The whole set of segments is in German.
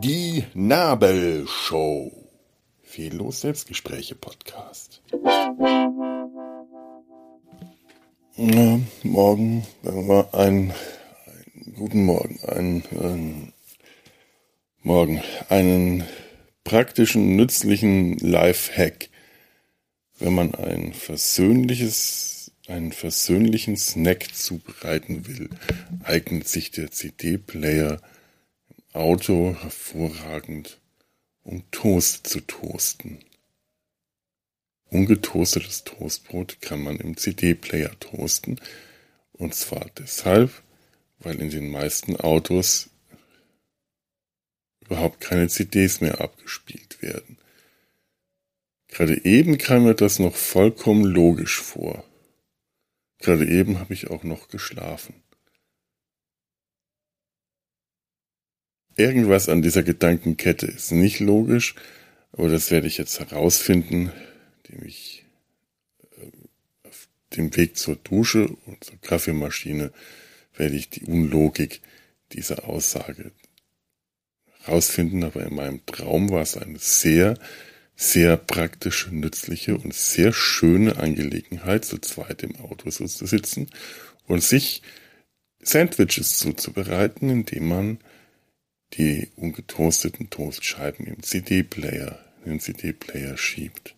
Die Nabelshow. Fehllos Selbstgespräche Podcast. Na, morgen, sagen wir mal, ein, ein guten Morgen, ein, ein Morgen, einen praktischen, nützlichen Life-Hack, wenn man ein versöhnliches, einen versöhnlichen Snack zubereiten will, eignet sich der CD-Player im Auto hervorragend, um Toast zu toasten. Ungetoastetes Toastbrot kann man im CD-Player toasten, und zwar deshalb, weil in den meisten Autos überhaupt keine CDs mehr abgespielt werden. Gerade eben kam mir das noch vollkommen logisch vor. Gerade eben habe ich auch noch geschlafen. Irgendwas an dieser Gedankenkette ist nicht logisch, aber das werde ich jetzt herausfinden, indem ich äh, auf dem Weg zur Dusche und zur Kaffeemaschine werde ich die Unlogik dieser Aussage herausfinden, aber in meinem Traum war es eine sehr, sehr praktische, nützliche und sehr schöne Angelegenheit, zu zweit im Auto zu sitzen und sich Sandwiches zuzubereiten, indem man die ungetoasteten Toastscheiben im CD-Player, in den CD-Player schiebt.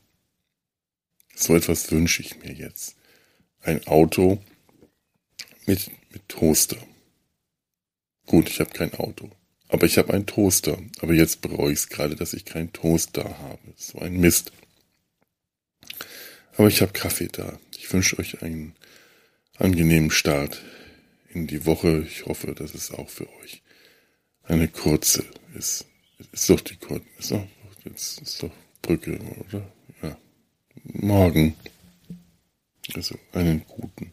So etwas wünsche ich mir jetzt. Ein Auto mit, mit Toaster. Gut, ich habe kein Auto. Aber ich habe einen Toaster. Aber jetzt bereue ich es gerade, dass ich keinen Toaster habe. So ein Mist. Aber ich habe Kaffee da. Ich wünsche euch einen angenehmen Start in die Woche. Ich hoffe, dass es auch für euch eine kurze ist. Ist doch die kurze. Ist doch, jetzt ist doch Brücke, oder? Ja. Morgen. Also einen guten.